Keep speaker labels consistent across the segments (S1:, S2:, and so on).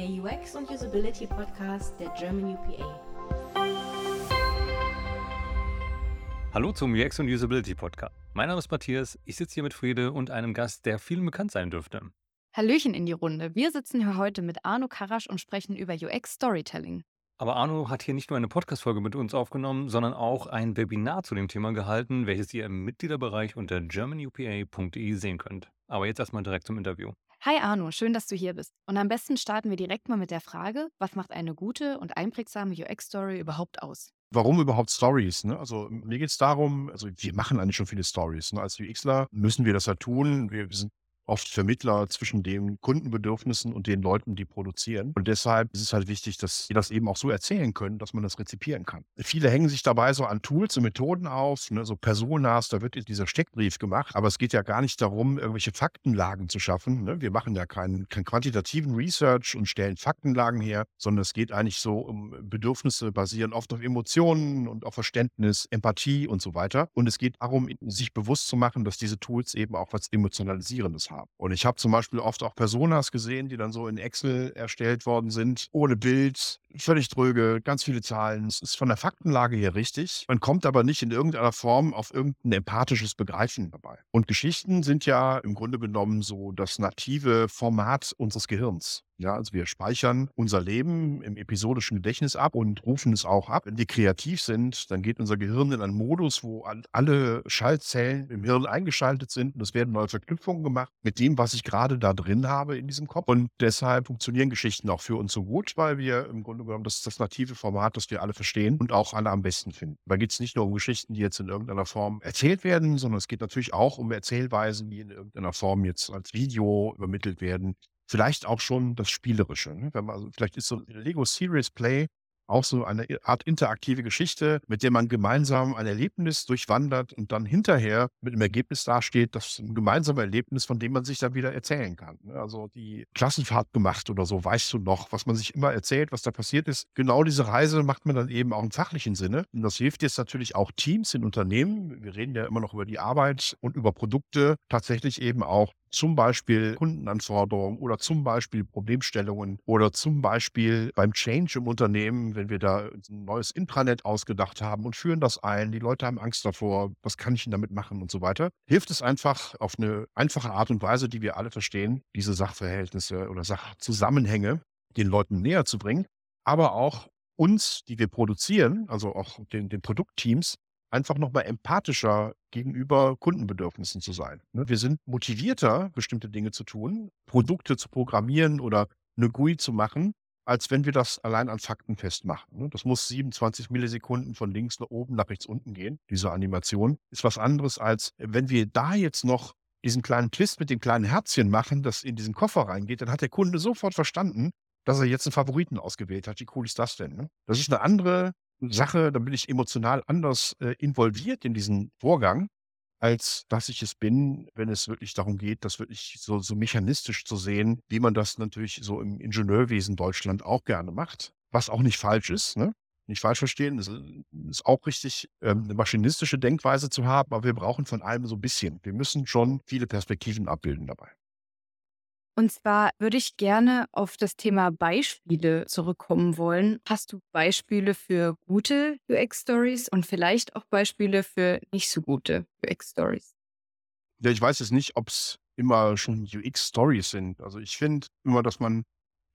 S1: der UX und Usability Podcast der German UPA.
S2: Hallo zum UX und Usability Podcast. Mein Name ist Matthias, ich sitze hier mit Friede und einem Gast, der vielen bekannt sein dürfte.
S3: Hallöchen in die Runde. Wir sitzen hier heute mit Arno Karasch und sprechen über UX Storytelling.
S2: Aber Arno hat hier nicht nur eine Podcast-Folge mit uns aufgenommen, sondern auch ein Webinar zu dem Thema gehalten, welches ihr im Mitgliederbereich unter germanupa.de sehen könnt. Aber jetzt erstmal direkt zum Interview.
S3: Hi Arno, schön, dass du hier bist. Und am besten starten wir direkt mal mit der Frage, was macht eine gute und einprägsame UX-Story überhaupt aus?
S4: Warum überhaupt Stories? Ne? Also mir geht es darum, also wir machen eigentlich schon viele Stories. Ne? Als UXler müssen wir das ja tun. Wir sind oft Vermittler zwischen den Kundenbedürfnissen und den Leuten, die produzieren. Und deshalb ist es halt wichtig, dass sie das eben auch so erzählen können, dass man das rezipieren kann. Viele hängen sich dabei so an Tools und Methoden auf, ne, so Personas, da wird dieser Steckbrief gemacht. Aber es geht ja gar nicht darum, irgendwelche Faktenlagen zu schaffen. Ne? Wir machen ja keinen, keinen quantitativen Research und stellen Faktenlagen her, sondern es geht eigentlich so um Bedürfnisse basieren oft auf Emotionen und auf Verständnis, Empathie und so weiter. Und es geht darum, sich bewusst zu machen, dass diese Tools eben auch was Emotionalisierendes haben. Und ich habe zum Beispiel oft auch Personas gesehen, die dann so in Excel erstellt worden sind, ohne Bild, völlig dröge, ganz viele Zahlen. Es ist von der Faktenlage her richtig. Man kommt aber nicht in irgendeiner Form auf irgendein empathisches Begreifen dabei. Und Geschichten sind ja im Grunde genommen so das native Format unseres Gehirns. Ja, also wir speichern unser Leben im episodischen Gedächtnis ab und rufen es auch ab. Wenn wir kreativ sind, dann geht unser Gehirn in einen Modus, wo alle Schaltzellen im Hirn eingeschaltet sind und es werden neue Verknüpfungen gemacht mit dem, was ich gerade da drin habe in diesem Kopf. Und deshalb funktionieren Geschichten auch für uns so gut, weil wir im Grunde genommen, das das native Format, das wir alle verstehen und auch alle am besten finden. Da geht es nicht nur um Geschichten, die jetzt in irgendeiner Form erzählt werden, sondern es geht natürlich auch um Erzählweisen, die in irgendeiner Form jetzt als Video übermittelt werden, vielleicht auch schon das Spielerische. Ne? Wenn man, also vielleicht ist so Lego Serious Play auch so eine Art interaktive Geschichte, mit der man gemeinsam ein Erlebnis durchwandert und dann hinterher mit einem Ergebnis dasteht, das ein gemeinsames Erlebnis, von dem man sich dann wieder erzählen kann. Ne? Also die Klassenfahrt gemacht oder so, weißt du noch, was man sich immer erzählt, was da passiert ist. Genau diese Reise macht man dann eben auch im fachlichen Sinne. Und das hilft jetzt natürlich auch Teams in Unternehmen. Wir reden ja immer noch über die Arbeit und über Produkte, tatsächlich eben auch zum Beispiel Kundenanforderungen oder zum Beispiel Problemstellungen oder zum Beispiel beim Change im Unternehmen, wenn wir da ein neues Intranet ausgedacht haben und führen das ein, die Leute haben Angst davor, was kann ich denn damit machen und so weiter, hilft es einfach auf eine einfache Art und Weise, die wir alle verstehen, diese Sachverhältnisse oder Sachzusammenhänge den Leuten näher zu bringen, aber auch uns, die wir produzieren, also auch den, den Produktteams, einfach nochmal empathischer gegenüber Kundenbedürfnissen zu sein. Ne? Wir sind motivierter, bestimmte Dinge zu tun, Produkte zu programmieren oder eine GUI zu machen, als wenn wir das allein an Fakten festmachen. Ne? Das muss 27 Millisekunden von links nach oben nach rechts unten gehen. Diese Animation ist was anderes, als wenn wir da jetzt noch diesen kleinen Twist mit dem kleinen Herzchen machen, das in diesen Koffer reingeht, dann hat der Kunde sofort verstanden, dass er jetzt einen Favoriten ausgewählt hat. Wie cool ist das denn? Ne? Das ist eine andere Sache, da bin ich emotional anders äh, involviert in diesen Vorgang, als dass ich es bin, wenn es wirklich darum geht, das wirklich so, so mechanistisch zu sehen, wie man das natürlich so im Ingenieurwesen Deutschland auch gerne macht. Was auch nicht falsch ist, ne? Nicht falsch verstehen, es ist auch richtig, ähm, eine maschinistische Denkweise zu haben, aber wir brauchen von allem so ein bisschen. Wir müssen schon viele Perspektiven abbilden dabei.
S3: Und zwar würde ich gerne auf das Thema Beispiele zurückkommen wollen. Hast du Beispiele für gute UX-Stories und vielleicht auch Beispiele für nicht so gute UX-Stories?
S4: Ja, ich weiß jetzt nicht, ob es immer schon UX-Stories sind. Also ich finde immer, dass man,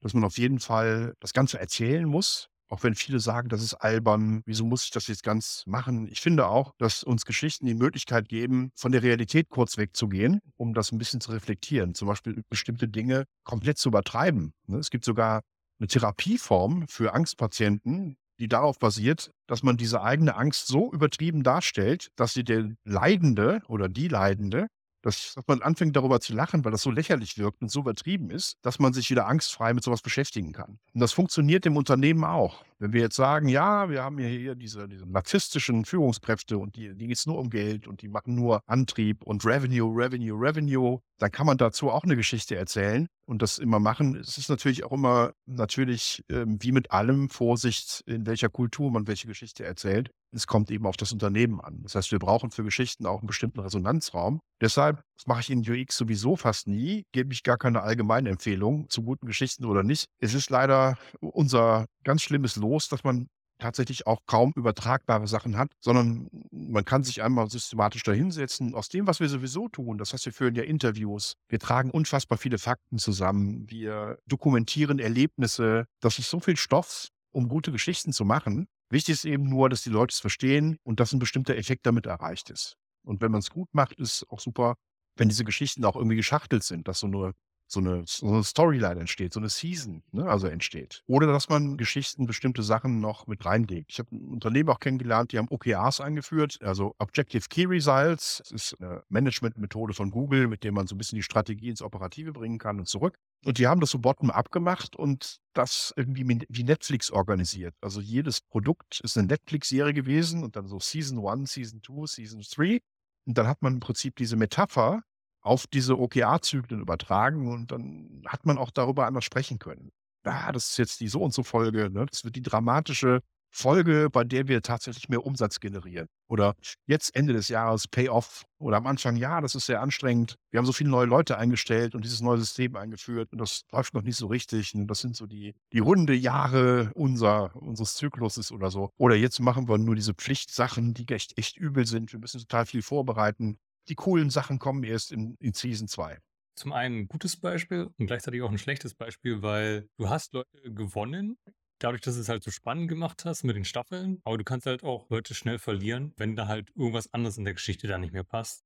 S4: dass man auf jeden Fall das Ganze erzählen muss. Auch wenn viele sagen, das ist albern, wieso muss ich das jetzt ganz machen? Ich finde auch, dass uns Geschichten die Möglichkeit geben, von der Realität kurz wegzugehen, um das ein bisschen zu reflektieren. Zum Beispiel bestimmte Dinge komplett zu übertreiben. Ne? Es gibt sogar eine Therapieform für Angstpatienten, die darauf basiert, dass man diese eigene Angst so übertrieben darstellt, dass sie der Leidende oder die Leidende dass, dass man anfängt darüber zu lachen, weil das so lächerlich wirkt und so übertrieben ist, dass man sich wieder angstfrei mit sowas beschäftigen kann. Und das funktioniert im Unternehmen auch. Wenn wir jetzt sagen, ja, wir haben hier diese, diese narzisstischen Führungskräfte und die, die geht es nur um Geld und die machen nur Antrieb und Revenue, Revenue, Revenue, dann kann man dazu auch eine Geschichte erzählen und das immer machen. Es ist natürlich auch immer natürlich ähm, wie mit allem Vorsicht, in welcher Kultur man welche Geschichte erzählt. Es kommt eben auf das Unternehmen an. Das heißt, wir brauchen für Geschichten auch einen bestimmten Resonanzraum. Deshalb, das mache ich in UX sowieso fast nie, gebe ich gar keine allgemeine Empfehlung zu guten Geschichten oder nicht. Es ist leider unser ganz schlimmes Los, dass man tatsächlich auch kaum übertragbare Sachen hat, sondern man kann sich einmal systematisch dahinsetzen. Aus dem, was wir sowieso tun, das heißt, wir führen ja Interviews, wir tragen unfassbar viele Fakten zusammen, wir dokumentieren Erlebnisse. Das ist so viel Stoff, um gute Geschichten zu machen. Wichtig ist eben nur, dass die Leute es verstehen und dass ein bestimmter Effekt damit erreicht ist. Und wenn man es gut macht, ist auch super, wenn diese Geschichten auch irgendwie geschachtelt sind, dass so eine, so eine, so eine Storyline entsteht, so eine Season, ne, also entsteht. Oder dass man Geschichten, bestimmte Sachen noch mit reinlegt. Ich habe ein Unternehmen auch kennengelernt, die haben OKRs eingeführt, also Objective Key Results. Das ist eine Managementmethode von Google, mit der man so ein bisschen die Strategie ins Operative bringen kann und zurück. Und die haben das so bottom-up gemacht und das irgendwie wie Netflix organisiert. Also jedes Produkt ist eine Netflix-Serie gewesen und dann so Season 1, Season 2, Season 3. Und dann hat man im Prinzip diese Metapher auf diese OKR-Zyklen übertragen und dann hat man auch darüber anders sprechen können. Ah, das ist jetzt die so und so Folge, ne? das wird die dramatische Folge, bei der wir tatsächlich mehr Umsatz generieren. Oder jetzt Ende des Jahres Payoff oder am Anfang, ja, das ist sehr anstrengend. Wir haben so viele neue Leute eingestellt und dieses neue System eingeführt und das läuft noch nicht so richtig. Und das sind so die, die runde Jahre unser, unseres Zykluses oder so. Oder jetzt machen wir nur diese Pflichtsachen, die echt, echt übel sind. Wir müssen total viel vorbereiten. Die coolen Sachen kommen erst in, in Season 2
S2: zum einen ein gutes Beispiel und gleichzeitig auch ein schlechtes Beispiel, weil du hast Leute gewonnen, dadurch, dass du es halt so spannend gemacht hast mit den Staffeln, aber du kannst halt auch Leute schnell verlieren, wenn da halt irgendwas anderes in der Geschichte da nicht mehr passt.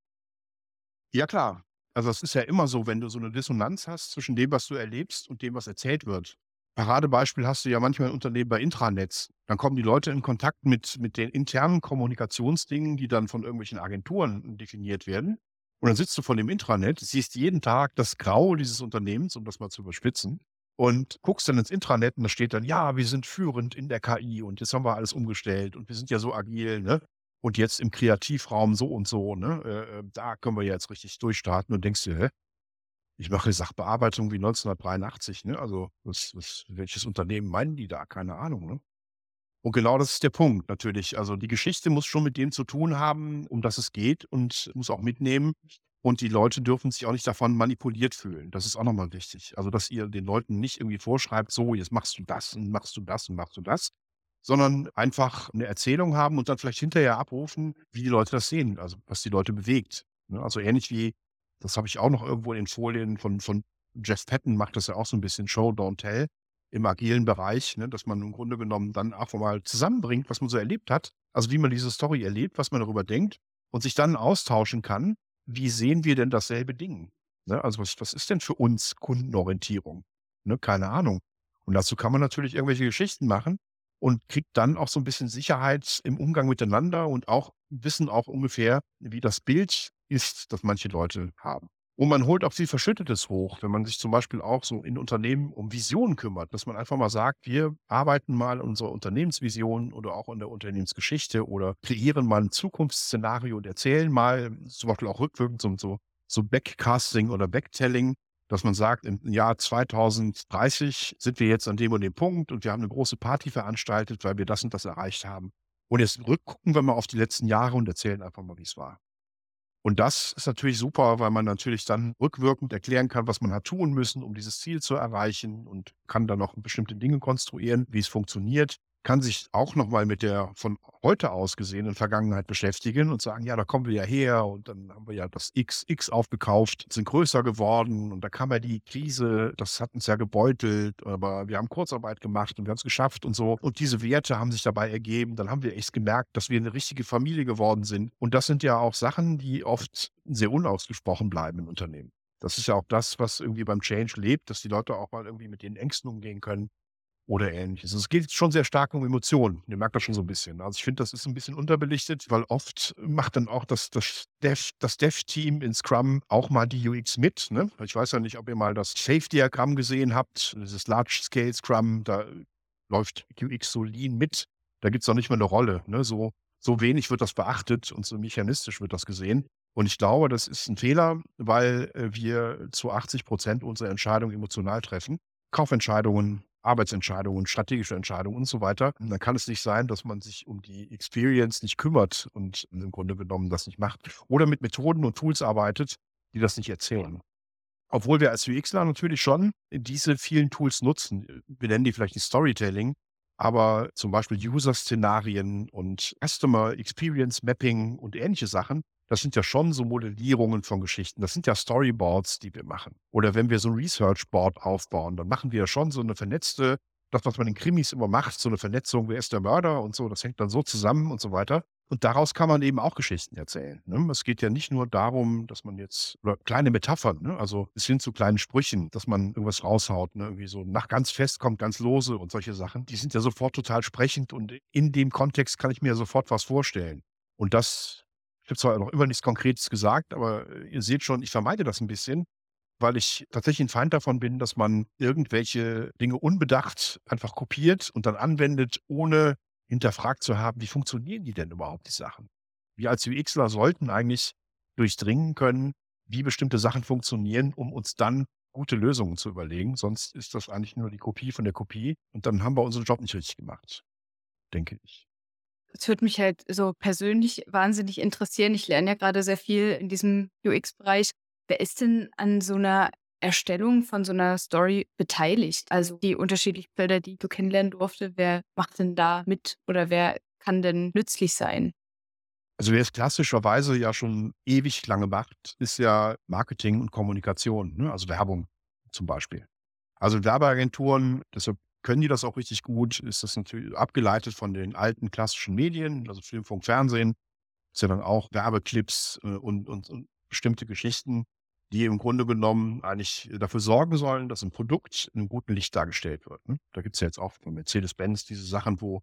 S4: Ja, klar. Also es ist ja immer so, wenn du so eine Dissonanz hast zwischen dem, was du erlebst und dem, was erzählt wird. Paradebeispiel hast du ja manchmal ein Unternehmen bei Intranets. Dann kommen die Leute in Kontakt mit, mit den internen Kommunikationsdingen, die dann von irgendwelchen Agenturen definiert werden. Und dann sitzt du vor dem Intranet, siehst jeden Tag das Grau dieses Unternehmens, um das mal zu überspitzen und guckst dann ins Intranet und da steht dann, ja, wir sind führend in der KI und jetzt haben wir alles umgestellt und wir sind ja so agil, ne? Und jetzt im Kreativraum so und so, ne? Äh, äh da können wir jetzt richtig durchstarten und denkst dir, hä? Ich mache Sachbearbeitung wie 1983, ne? Also, was, was, welches Unternehmen meinen die da? Keine Ahnung, ne? Und genau das ist der Punkt natürlich. Also die Geschichte muss schon mit dem zu tun haben, um das es geht und muss auch mitnehmen, und die Leute dürfen sich auch nicht davon manipuliert fühlen. Das ist auch nochmal wichtig. Also, dass ihr den Leuten nicht irgendwie vorschreibt, so, jetzt machst du das und machst du das und machst du das, sondern einfach eine Erzählung haben und dann vielleicht hinterher abrufen, wie die Leute das sehen, also was die Leute bewegt. Ne? Also ähnlich wie, das habe ich auch noch irgendwo in den Folien von, von Jeff Patton, macht das ja auch so ein bisschen Show, Don't Tell im agilen Bereich, ne? dass man im Grunde genommen dann einfach mal zusammenbringt, was man so erlebt hat. Also wie man diese Story erlebt, was man darüber denkt und sich dann austauschen kann wie sehen wir denn dasselbe Ding? Ne? Also was, was ist denn für uns Kundenorientierung? Ne? Keine Ahnung. Und dazu kann man natürlich irgendwelche Geschichten machen und kriegt dann auch so ein bisschen Sicherheit im Umgang miteinander und auch wissen auch ungefähr, wie das Bild ist, das manche Leute haben. Und man holt auch viel Verschüttetes hoch, wenn man sich zum Beispiel auch so in Unternehmen um Visionen kümmert, dass man einfach mal sagt, wir arbeiten mal unsere Unternehmensvision oder auch in der Unternehmensgeschichte oder kreieren mal ein Zukunftsszenario und erzählen mal zum Beispiel auch rückwirkend so, so, so Backcasting oder Backtelling, dass man sagt, im Jahr 2030 sind wir jetzt an dem und dem Punkt und wir haben eine große Party veranstaltet, weil wir das und das erreicht haben. Und jetzt rückgucken wir mal auf die letzten Jahre und erzählen einfach mal, wie es war. Und das ist natürlich super, weil man natürlich dann rückwirkend erklären kann, was man hat tun müssen, um dieses Ziel zu erreichen und kann dann auch bestimmte Dinge konstruieren, wie es funktioniert kann sich auch nochmal mit der von heute aus gesehenen Vergangenheit beschäftigen und sagen, ja, da kommen wir ja her und dann haben wir ja das XX aufgekauft, sind größer geworden und da kam ja die Krise, das hat uns ja gebeutelt, aber wir haben Kurzarbeit gemacht und wir haben es geschafft und so. Und diese Werte haben sich dabei ergeben. Dann haben wir echt gemerkt, dass wir eine richtige Familie geworden sind. Und das sind ja auch Sachen, die oft sehr unausgesprochen bleiben im Unternehmen. Das ist ja auch das, was irgendwie beim Change lebt, dass die Leute auch mal irgendwie mit den Ängsten umgehen können oder ähnliches. Es geht schon sehr stark um Emotionen. Ihr merkt das schon so ein bisschen. Also, ich finde, das ist ein bisschen unterbelichtet, weil oft macht dann auch das das Dev das Dev-Team in Scrum auch mal die UX mit, ne? Ich weiß ja nicht, ob ihr mal das Safe-Diagramm gesehen habt, dieses Large-Scale Scrum, da läuft UX so lean mit. Da gibt es auch nicht mal eine Rolle, ne? So so wenig wird das beachtet und so mechanistisch wird das gesehen. Und ich glaube, das ist ein Fehler, weil, äh, wir zu 80% unserer Entscheidungen emotional treffen. Kaufentscheidungen, Arbeitsentscheidungen, strategische Entscheidungen und so weiter. Und dann kann es nicht sein, dass man sich um die Experience nicht kümmert und im Grunde genommen das nicht macht. Oder mit Methoden und Tools arbeitet, die das nicht erzählen. Obwohl wir als UXler natürlich schon diese vielen Tools nutzen. Wir nennen die vielleicht nicht Storytelling, aber zum Beispiel User-Szenarien und Customer Experience Mapping und ähnliche Sachen, das sind ja schon so Modellierungen von Geschichten. Das sind ja Storyboards, die wir machen. Oder wenn wir so ein Research-Board aufbauen, dann machen wir ja schon so eine vernetzte, das, was man in Krimis immer macht, so eine Vernetzung, wer ist der Mörder und so, das hängt dann so zusammen und so weiter. Und daraus kann man eben auch Geschichten erzählen. Ne? Es geht ja nicht nur darum, dass man jetzt, oder kleine Metaphern, ne? also es sind zu kleinen Sprüchen, dass man irgendwas raushaut, ne? irgendwie so nach ganz fest kommt ganz lose und solche Sachen. Die sind ja sofort total sprechend und in dem Kontext kann ich mir sofort was vorstellen. Und das ich habe zwar noch immer nichts Konkretes gesagt, aber äh, ihr seht schon, ich vermeide das ein bisschen, weil ich tatsächlich ein Feind davon bin, dass man irgendwelche Dinge unbedacht einfach kopiert und dann anwendet, ohne hinterfragt zu haben, wie funktionieren die denn überhaupt, die Sachen. Wir als UXler sollten eigentlich durchdringen können, wie bestimmte Sachen funktionieren, um uns dann gute Lösungen zu überlegen. Sonst ist das eigentlich nur die Kopie von der Kopie und dann haben wir unseren Job nicht richtig gemacht, denke ich.
S3: Das würde mich halt so persönlich wahnsinnig interessieren. Ich lerne ja gerade sehr viel in diesem UX-Bereich. Wer ist denn an so einer Erstellung von so einer Story beteiligt? Also die unterschiedlichen Felder, die du kennenlernen durfte, wer macht denn da mit oder wer kann denn nützlich sein?
S4: Also wer es klassischerweise ja schon ewig lange macht, ist ja Marketing und Kommunikation, ne? also Werbung zum Beispiel. Also Werbeagenturen, deshalb können die das auch richtig gut, ist das natürlich abgeleitet von den alten klassischen Medien, also Film, Funk, Fernsehen. Ist ja dann auch Werbeclips äh, und, und, und bestimmte Geschichten, die im Grunde genommen eigentlich dafür sorgen sollen, dass ein Produkt in einem guten Licht dargestellt wird. Ne? Da gibt es ja jetzt auch von Mercedes-Benz diese Sachen, wo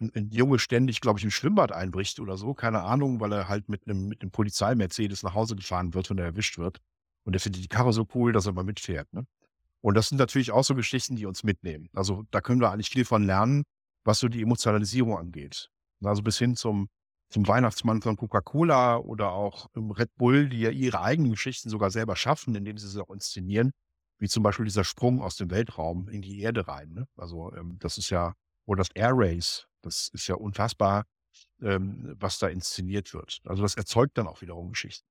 S4: ein, ein Junge ständig, glaube ich, im Schwimmbad einbricht oder so, keine Ahnung, weil er halt mit einem, mit einem Polizei-Mercedes nach Hause gefahren wird, wenn er erwischt wird. Und er findet die Karre so cool, dass er mal mitfährt. Ne? Und das sind natürlich auch so Geschichten, die uns mitnehmen. Also da können wir eigentlich viel von lernen, was so die Emotionalisierung angeht. Also bis hin zum, zum Weihnachtsmann von Coca-Cola oder auch Red Bull, die ja ihre eigenen Geschichten sogar selber schaffen, indem sie sie auch inszenieren. Wie zum Beispiel dieser Sprung aus dem Weltraum in die Erde rein. Ne? Also ähm, das ist ja, oder das Air Race, das ist ja unfassbar, ähm, was da inszeniert wird. Also das erzeugt dann auch wiederum Geschichten.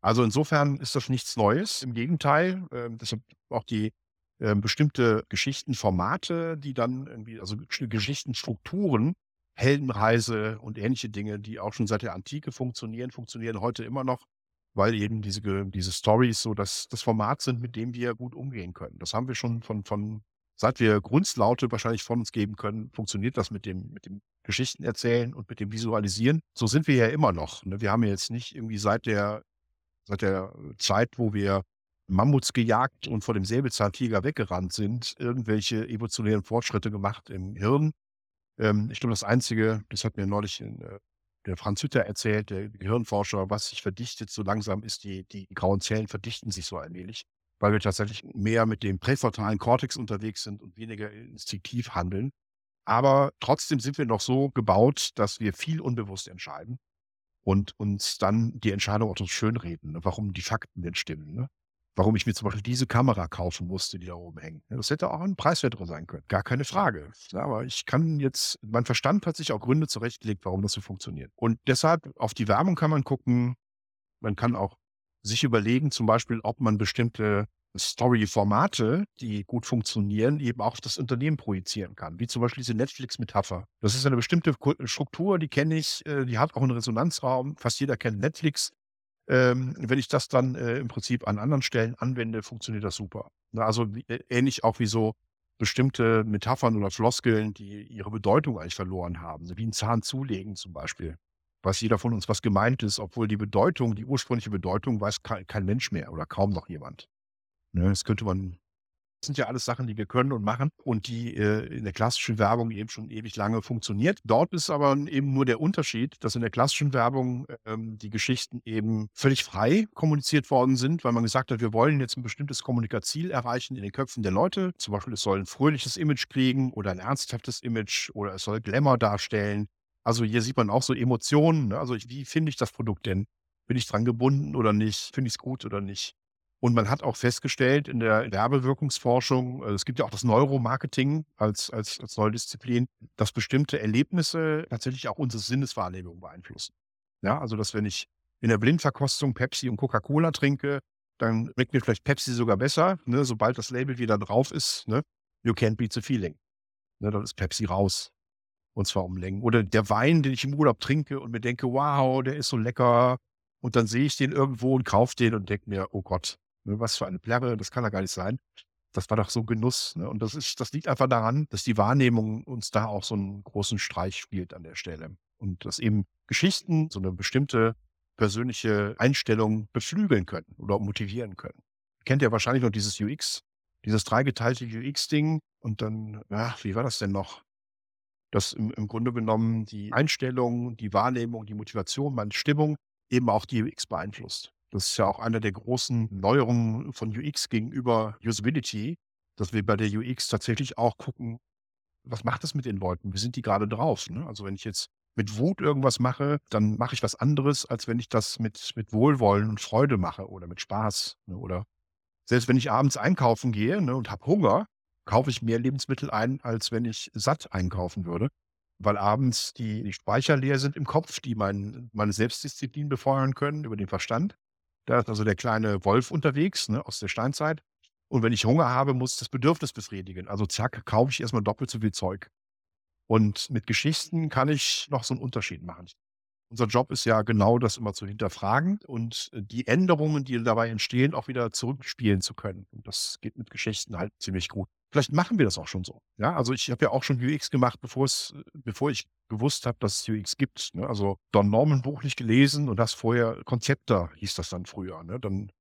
S4: Also insofern ist das nichts Neues. Im Gegenteil, äh, deshalb auch die äh, bestimmte Geschichtenformate, die dann irgendwie, also Geschichtenstrukturen, Heldenreise und ähnliche Dinge, die auch schon seit der Antike funktionieren, funktionieren heute immer noch, weil eben diese, diese Stories so das, das Format sind, mit dem wir gut umgehen können. Das haben wir schon von, von seit wir Grundslaute wahrscheinlich von uns geben können, funktioniert das mit dem, mit dem Geschichten erzählen und mit dem Visualisieren. So sind wir ja immer noch. Ne? Wir haben ja jetzt nicht irgendwie seit der seit der Zeit, wo wir Mammuts gejagt und vor dem Säbelzahntiger weggerannt sind, irgendwelche evolutionären Fortschritte gemacht im Hirn. Ähm, ich glaube, das Einzige, das hat mir neulich äh, der Franz Hütter erzählt, der Gehirnforscher, was sich verdichtet so langsam ist, die, die grauen Zellen verdichten sich so allmählich, weil wir tatsächlich mehr mit dem präfrontalen Kortex unterwegs sind und weniger instinktiv handeln. Aber trotzdem sind wir noch so gebaut, dass wir viel unbewusst entscheiden und uns dann die Entscheidung auch so schönreden, ne? warum die Fakten denn stimmen. Ne? Warum ich mir zum Beispiel diese Kamera kaufen musste, die da oben hängt. Das hätte auch ein preiswerterer sein können. Gar keine Frage. Aber ich kann jetzt, mein Verstand hat sich auch Gründe zurechtgelegt, warum das so funktioniert. Und deshalb auf die Werbung kann man gucken. Man kann auch sich überlegen, zum Beispiel, ob man bestimmte Story-Formate, die gut funktionieren, eben auch das Unternehmen projizieren kann. Wie zum Beispiel diese Netflix-Metapher. Das ist eine bestimmte Struktur, die kenne ich, äh, die hat auch einen Resonanzraum. Fast jeder kennt Netflix. Ähm, wenn ich das dann äh, im Prinzip an anderen Stellen anwende, funktioniert das super. also äh, ähnlich auch wie so bestimmte Metaphern oder Floskeln, die ihre Bedeutung eigentlich verloren haben. Wie ein Zahn zulegen zum Beispiel. Weiß jeder von uns, was gemeint ist, obwohl die Bedeutung, die ursprüngliche Bedeutung, weiß kein Mensch mehr oder kaum noch jemand. Ne, das könnte man das sind ja alles Sachen, die wir können und machen und die äh, in der klassischen Werbung eben schon ewig lange funktioniert. Dort ist aber eben nur der Unterschied, dass in der klassischen Werbung ähm, die Geschichten eben völlig frei kommuniziert worden sind, weil man gesagt hat, wir wollen jetzt ein bestimmtes Kommunikationsziel erreichen in den Köpfen der Leute. Zum Beispiel, es soll ein fröhliches Image kriegen oder ein ernsthaftes Image oder es soll Glamour darstellen. Also hier sieht man auch so Emotionen. Ne? Also wie finde ich das Produkt denn? Bin ich dran gebunden oder nicht? Finde ich es gut oder nicht? Und man hat auch festgestellt in der Werbewirkungsforschung, äh, es gibt ja auch das Neuromarketing als, als, als neue Disziplin, dass bestimmte Erlebnisse tatsächlich auch unsere Sinneswahrnehmung beeinflussen. Ja, also dass wenn ich in der Blindverkostung Pepsi und Coca-Cola trinke, dann schmeckt mir vielleicht Pepsi sogar besser, ne, sobald das Label wieder drauf ist. Ne, you can't beat the feeling. Ne, dann ist Pepsi raus. Und zwar um Längen. Oder der Wein, den ich im Urlaub trinke und mir denke, wow, der ist so lecker. Und dann sehe ich den irgendwo und kaufe den und denke mir, oh Gott, Ne, was für eine Plärre, das kann ja gar nicht sein. Das war doch so Genuss. Ne? Und das, ist, das liegt einfach daran, dass die Wahrnehmung uns da auch so einen großen Streich spielt an der Stelle. Und dass eben Geschichten so eine bestimmte persönliche Einstellung beflügeln können oder motivieren können. Kennt ihr wahrscheinlich noch dieses UX, dieses dreigeteilte UX-Ding. Und dann, ja, wie war das denn noch? Dass im, im Grunde genommen die Einstellung, die Wahrnehmung, die Motivation, meine Stimmung eben auch die UX beeinflusst. Das ist ja auch eine der großen Neuerungen von UX gegenüber Usability, dass wir bei der UX tatsächlich auch gucken, was macht das mit den Leuten? Wie sind die gerade drauf? Ne? Also wenn ich jetzt mit Wut irgendwas mache, dann mache ich was anderes, als wenn ich das mit, mit Wohlwollen und Freude mache oder mit Spaß. Ne? Oder selbst wenn ich abends einkaufen gehe ne, und habe Hunger, kaufe ich mehr Lebensmittel ein, als wenn ich satt einkaufen würde, weil abends die, die Speicher leer sind im Kopf, die mein, meine Selbstdisziplin befeuern können über den Verstand. Da ist also der kleine Wolf unterwegs ne, aus der Steinzeit. Und wenn ich Hunger habe, muss ich das Bedürfnis befriedigen. Also zack, kaufe ich erstmal doppelt so viel Zeug. Und mit Geschichten kann ich noch so einen Unterschied machen. Unser Job ist ja genau das immer zu hinterfragen und die Änderungen, die dabei entstehen, auch wieder zurückspielen zu können. Und das geht mit Geschichten halt ziemlich gut. Vielleicht machen wir das auch schon so. Ja, also ich habe ja auch schon UX gemacht, bevor es, bevor ich gewusst habe, dass es UX gibt. Ne? Also Don Norman Buch nicht gelesen und das vorher Konzepter hieß das dann früher. Ne? Dann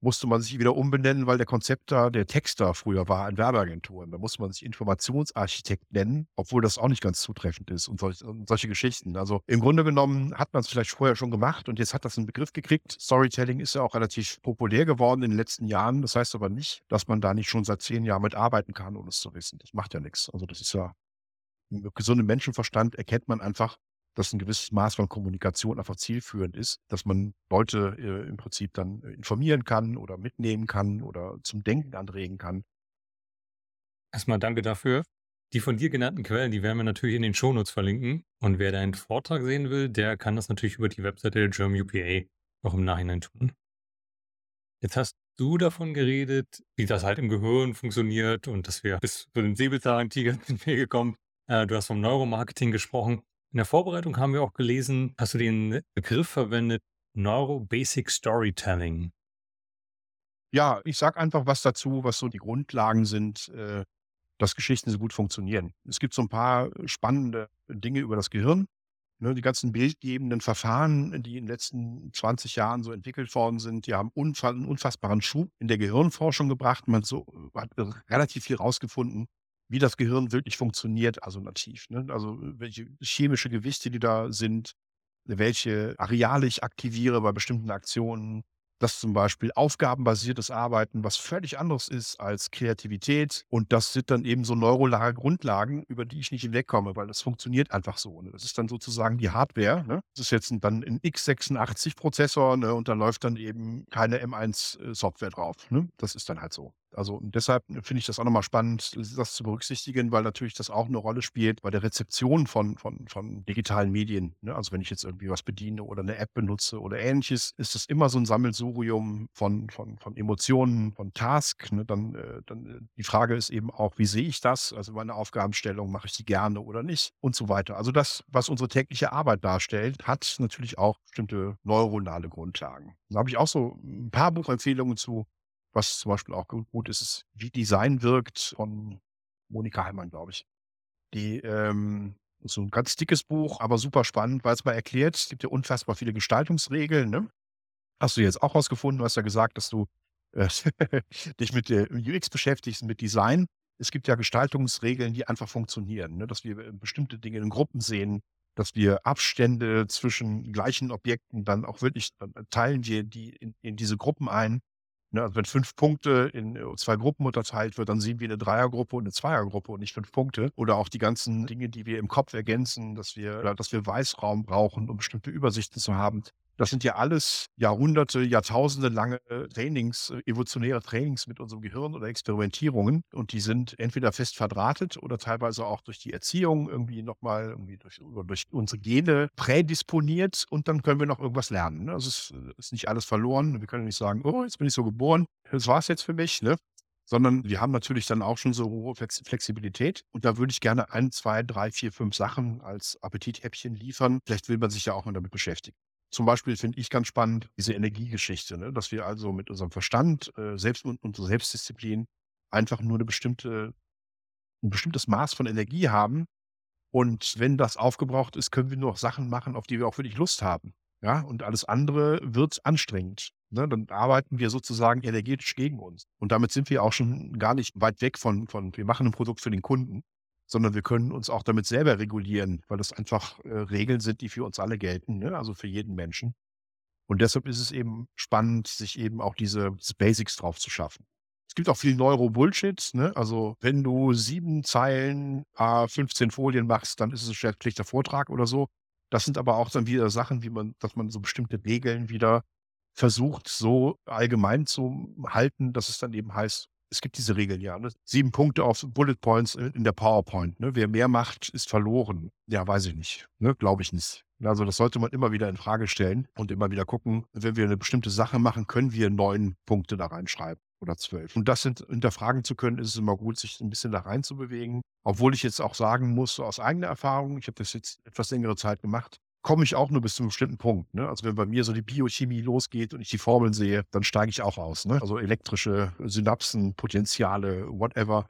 S4: musste man sich wieder umbenennen, weil der Konzepter, der Texter früher war in Werbeagenturen. Da musste man sich Informationsarchitekt nennen, obwohl das auch nicht ganz zutreffend ist und, solch, und solche Geschichten. Also im Grunde genommen hat man es vielleicht vorher schon gemacht und jetzt hat das einen Begriff gekriegt. Storytelling ist ja auch relativ populär geworden in den letzten Jahren. Das heißt aber nicht, dass man da nicht schon seit zehn Jahren mitarbeiten kann, ohne es zu wissen. Das macht ja nichts. Also das ist ja mit gesundem Menschenverstand erkennt man einfach, dass ein gewisses Maß von Kommunikation einfach zielführend ist, dass man Leute äh, im Prinzip dann äh, informieren kann oder mitnehmen kann oder zum Denken anregen kann.
S2: Erstmal danke dafür. Die von dir genannten Quellen, die werden wir natürlich in den Shownotes verlinken. Und wer deinen Vortrag sehen will, der kann das natürlich über die Webseite der German UPA auch im Nachhinein tun. Jetzt hast du davon geredet, wie das halt im Gehirn funktioniert und dass wir bis zu den Säbelzahntiger sind wir gekommen. Äh, du hast vom Neuromarketing gesprochen. In der Vorbereitung haben wir auch gelesen, hast du den Begriff verwendet, Neuro-Basic Storytelling.
S4: Ja, ich sage einfach was dazu, was so die Grundlagen sind, äh, dass Geschichten so gut funktionieren. Es gibt so ein paar spannende Dinge über das Gehirn. Ne, die ganzen bildgebenden Verfahren, die in den letzten 20 Jahren so entwickelt worden sind, die haben einen unfassbaren Schub in der Gehirnforschung gebracht. Man so, hat relativ viel rausgefunden, wie das Gehirn wirklich funktioniert, also nativ. Ne? Also welche chemische Gewichte, die da sind, welche Areale ich aktiviere bei bestimmten Aktionen, dass zum Beispiel aufgabenbasiertes Arbeiten was völlig anderes ist als Kreativität. Und das sind dann eben so neurolare Grundlagen, über die ich nicht hinwegkomme, weil das funktioniert einfach so. Ne? Das ist dann sozusagen die Hardware. Ne? Das ist jetzt dann ein x86-Prozessor ne? und da läuft dann eben keine M1-Software äh, drauf. Ne? Das ist dann halt so. Also deshalb finde ich das auch nochmal spannend, das zu berücksichtigen, weil natürlich das auch eine Rolle spielt bei der Rezeption von, von, von digitalen Medien. Ne? Also wenn ich jetzt irgendwie was bediene oder eine App benutze oder ähnliches, ist das immer so ein Sammelsurium von, von, von Emotionen, von Task. Ne? Dann, äh, dann äh, die Frage ist eben auch, wie sehe ich das? Also meine Aufgabenstellung, mache ich die gerne oder nicht und so weiter. Also das, was unsere tägliche Arbeit darstellt, hat natürlich auch bestimmte neuronale Grundlagen. Da habe ich auch so ein paar Buchempfehlungen zu. Was zum Beispiel auch gut ist, ist, wie Design wirkt von Monika Heimann, glaube ich. Die, ähm, so ein ganz dickes Buch, aber super spannend, weil es mal erklärt, es gibt ja unfassbar viele Gestaltungsregeln, ne? Hast du jetzt auch rausgefunden, du hast ja gesagt, dass du äh, dich mit der UX beschäftigst, mit Design. Es gibt ja Gestaltungsregeln, die einfach funktionieren, ne? dass wir äh, bestimmte Dinge in Gruppen sehen, dass wir Abstände zwischen gleichen Objekten dann auch wirklich, dann teilen wir die in, in diese Gruppen ein Ne, also wenn fünf Punkte in äh, zwei Gruppen unterteilt wird, dann sehen wir eine Dreiergruppe und eine Zweiergruppe und nicht fünf Punkte. Oder auch die ganzen Dinge, die wir im Kopf ergänzen, dass wir, dass wir Weißraum brauchen, um bestimmte Übersichten zu haben. Das sind ja alles Jahrhunderte, Jahrtausende lange Trainings, äh, evolutionäre Trainings mit unserem Gehirn oder Experimentierungen. Und die sind entweder fest verdrahtet oder teilweise auch durch die Erziehung irgendwie nochmal irgendwie durch, durch unsere Gene prädisponiert. Und dann können wir noch irgendwas lernen. Ne? Also es ist nicht alles verloren. Wir können nicht sagen, oh, jetzt bin ich so geboren. Das war es jetzt für mich. Ne? sondern wir haben natürlich dann auch schon so hohe Flexibilität. Und da würde ich gerne ein, zwei, drei, vier, fünf Sachen als Appetithäppchen liefern. Vielleicht will man sich ja auch mal damit beschäftigen. Zum Beispiel finde ich ganz spannend diese Energiegeschichte, ne? dass wir also mit unserem Verstand, äh, selbst und unserer Selbstdisziplin einfach nur eine bestimmte, ein bestimmtes Maß von Energie haben. Und wenn das aufgebraucht ist, können wir nur noch Sachen machen, auf die wir auch wirklich Lust haben. Ja, und alles andere wird anstrengend. Ne? Dann arbeiten wir sozusagen energetisch gegen uns. Und damit sind wir auch schon gar nicht weit weg von, von wir machen ein Produkt für den Kunden, sondern wir können uns auch damit selber regulieren, weil das einfach äh, Regeln sind, die für uns alle gelten, ne? also für jeden Menschen. Und deshalb ist es eben spannend, sich eben auch diese, Basics drauf zu schaffen. Es gibt auch viel Neuro-Bullshit. Ne? Also, wenn du sieben Zeilen, äh, 15 Folien machst, dann ist es ein schlechter Vortrag oder so. Das sind aber auch dann wieder Sachen, wie man, dass man so bestimmte Regeln wieder versucht, so allgemein zu halten, dass es dann eben heißt, es gibt diese Regeln ja. Ne? Sieben Punkte auf Bullet Points in der PowerPoint. Ne? Wer mehr macht, ist verloren. Ja, weiß ich nicht. Ne? Glaube ich nicht. Also das sollte man immer wieder in Frage stellen und immer wieder gucken, wenn wir eine bestimmte Sache machen, können wir neun Punkte da reinschreiben oder zwölf. Und das hinterfragen zu können, ist es immer gut, sich ein bisschen da rein zu bewegen. Obwohl ich jetzt auch sagen muss, so aus eigener Erfahrung, ich habe das jetzt etwas längere Zeit gemacht, komme ich auch nur bis zu einem bestimmten Punkt. Ne? Also wenn bei mir so die Biochemie losgeht und ich die Formeln sehe, dann steige ich auch aus. Ne? Also elektrische Synapsen, Potenziale, whatever.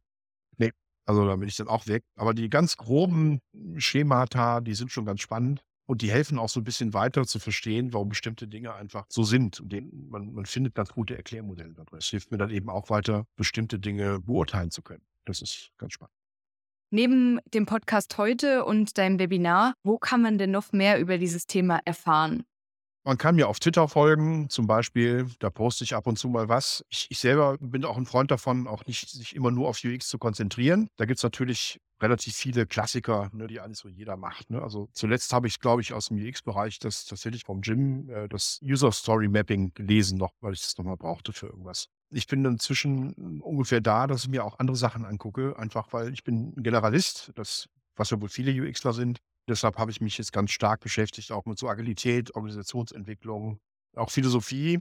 S4: Nee, also da bin ich dann auch weg. Aber die ganz groben Schemata, die sind schon ganz spannend. Und die helfen auch so ein bisschen weiter zu verstehen, warum bestimmte Dinge einfach so sind. Und man, man findet ganz gute Erklärmodelle da drin. Es hilft mir dann eben auch weiter, bestimmte Dinge beurteilen zu können. Das ist ganz spannend.
S3: Neben dem Podcast heute und deinem Webinar, wo kann man denn noch mehr über dieses Thema erfahren?
S4: Man kann mir auf Twitter folgen, zum Beispiel. Da poste ich ab und zu mal was. Ich, ich selber bin auch ein Freund davon, auch nicht sich immer nur auf UX zu konzentrieren. Da gibt es natürlich relativ viele Klassiker, ne, die eigentlich so jeder macht. Ne? Also zuletzt habe ich, glaube ich, aus dem UX-Bereich das tatsächlich vom Gym, äh, das User Story Mapping gelesen noch, weil ich das nochmal brauchte für irgendwas ich bin inzwischen ungefähr da, dass ich mir auch andere Sachen angucke, einfach weil ich bin Generalist, das, was ja wohl viele UXler sind. Deshalb habe ich mich jetzt ganz stark beschäftigt, auch mit so Agilität, Organisationsentwicklung, auch Philosophie.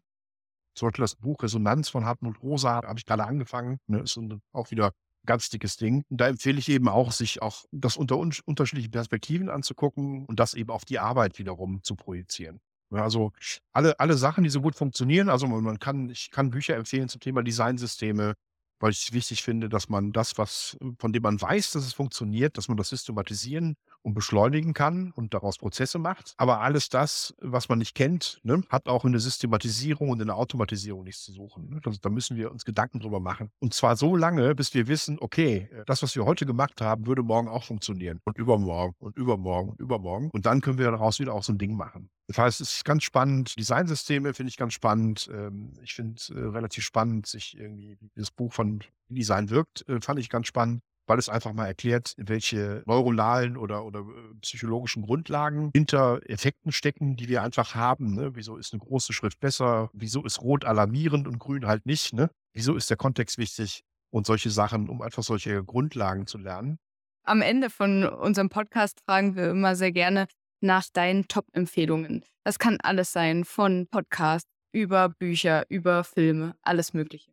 S4: Zum Beispiel das Buch Resonanz von Hartmut Rosa habe ich gerade angefangen. Ne, ist auch wieder ein ganz dickes Ding. Und da empfehle ich eben auch, sich auch das unter unterschiedlichen Perspektiven anzugucken und das eben auf die Arbeit wiederum zu projizieren. Also alle, alle Sachen, die so gut funktionieren. Also man kann, ich kann Bücher empfehlen zum Thema Designsysteme, weil ich es wichtig finde, dass man das, was, von dem man weiß, dass es funktioniert, dass man das systematisieren und beschleunigen kann und daraus Prozesse macht. Aber alles das, was man nicht kennt, ne, hat auch in der Systematisierung und in der Automatisierung nichts zu suchen. Ne? Das, da müssen wir uns Gedanken drüber machen. Und zwar so lange, bis wir wissen, okay, das, was wir heute gemacht haben, würde morgen auch funktionieren. Und übermorgen und übermorgen und übermorgen. Und dann können wir daraus wieder auch so ein Ding machen. Das heißt, es ist ganz spannend. Designsysteme finde ich ganz spannend. Ähm, ich finde es äh, relativ spannend, sich irgendwie das Buch von Design wirkt, äh, fand ich ganz spannend weil es einfach mal erklärt, welche neuronalen oder, oder äh, psychologischen Grundlagen hinter Effekten stecken, die wir einfach haben. Ne? Wieso ist eine große Schrift besser? Wieso ist rot alarmierend und grün halt nicht? Ne? Wieso ist der Kontext wichtig? Und solche Sachen, um einfach solche Grundlagen zu lernen.
S3: Am Ende von unserem Podcast fragen wir immer sehr gerne nach deinen Top-Empfehlungen. Das kann alles sein, von Podcasts über Bücher, über Filme, alles Mögliche.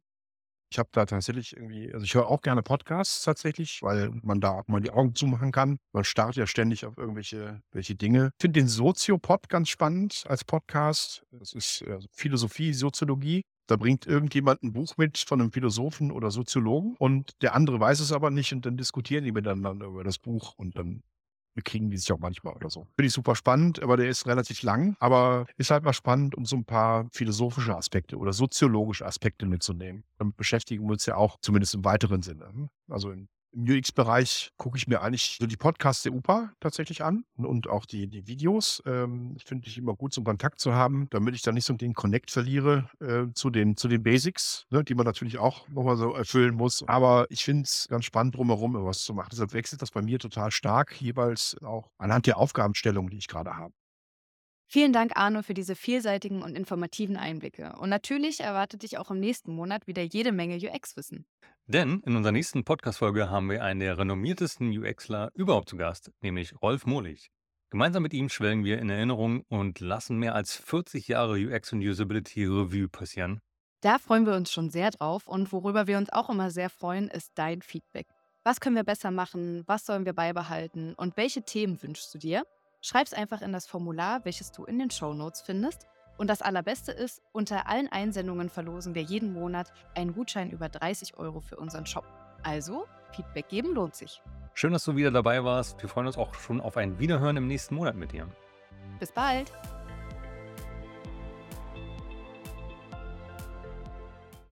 S4: Ich habe da tatsächlich irgendwie, also ich höre auch gerne Podcasts tatsächlich, weil man da auch mal die Augen zumachen kann. Man startet ja ständig auf irgendwelche welche Dinge. Ich finde den Soziopod ganz spannend als Podcast. Das ist also Philosophie, Soziologie. Da bringt irgendjemand ein Buch mit von einem Philosophen oder Soziologen und der andere weiß es aber nicht und dann diskutieren die miteinander über das Buch und dann bekriegen die sich auch manchmal oder so. Finde ich super spannend, aber der ist relativ lang, aber ist halt mal spannend, um so ein paar philosophische Aspekte oder soziologische Aspekte mitzunehmen. Damit beschäftigen wir uns ja auch zumindest im weiteren Sinne. Hm? Also in im UX-Bereich gucke ich mir eigentlich so die Podcasts der UPA tatsächlich an und auch die, die Videos. Ähm, ich finde ich immer gut, so einen Kontakt zu haben, damit ich dann nicht so den Connect verliere äh, zu, den, zu den Basics, ne, die man natürlich auch nochmal so erfüllen muss. Aber ich finde es ganz spannend, drumherum was zu machen. Deshalb wechselt das bei mir total stark, jeweils auch anhand der Aufgabenstellung, die ich gerade habe.
S3: Vielen Dank, Arno, für diese vielseitigen und informativen Einblicke. Und natürlich erwartet dich auch im nächsten Monat wieder jede Menge UX-Wissen.
S2: Denn in unserer nächsten Podcast-Folge haben wir einen der renommiertesten UXler überhaupt zu Gast, nämlich Rolf Mohlich. Gemeinsam mit ihm schwelgen wir in Erinnerung und lassen mehr als 40 Jahre UX und Usability Review passieren.
S3: Da freuen wir uns schon sehr drauf und worüber wir uns auch immer sehr freuen, ist dein Feedback. Was können wir besser machen? Was sollen wir beibehalten? Und welche Themen wünschst du dir? Schreib's einfach in das Formular, welches du in den Show Notes findest. Und das Allerbeste ist, unter allen Einsendungen verlosen wir jeden Monat einen Gutschein über 30 Euro für unseren Shop. Also, Feedback geben lohnt sich.
S2: Schön, dass du wieder dabei warst. Wir freuen uns auch schon auf ein Wiederhören im nächsten Monat mit dir.
S3: Bis bald!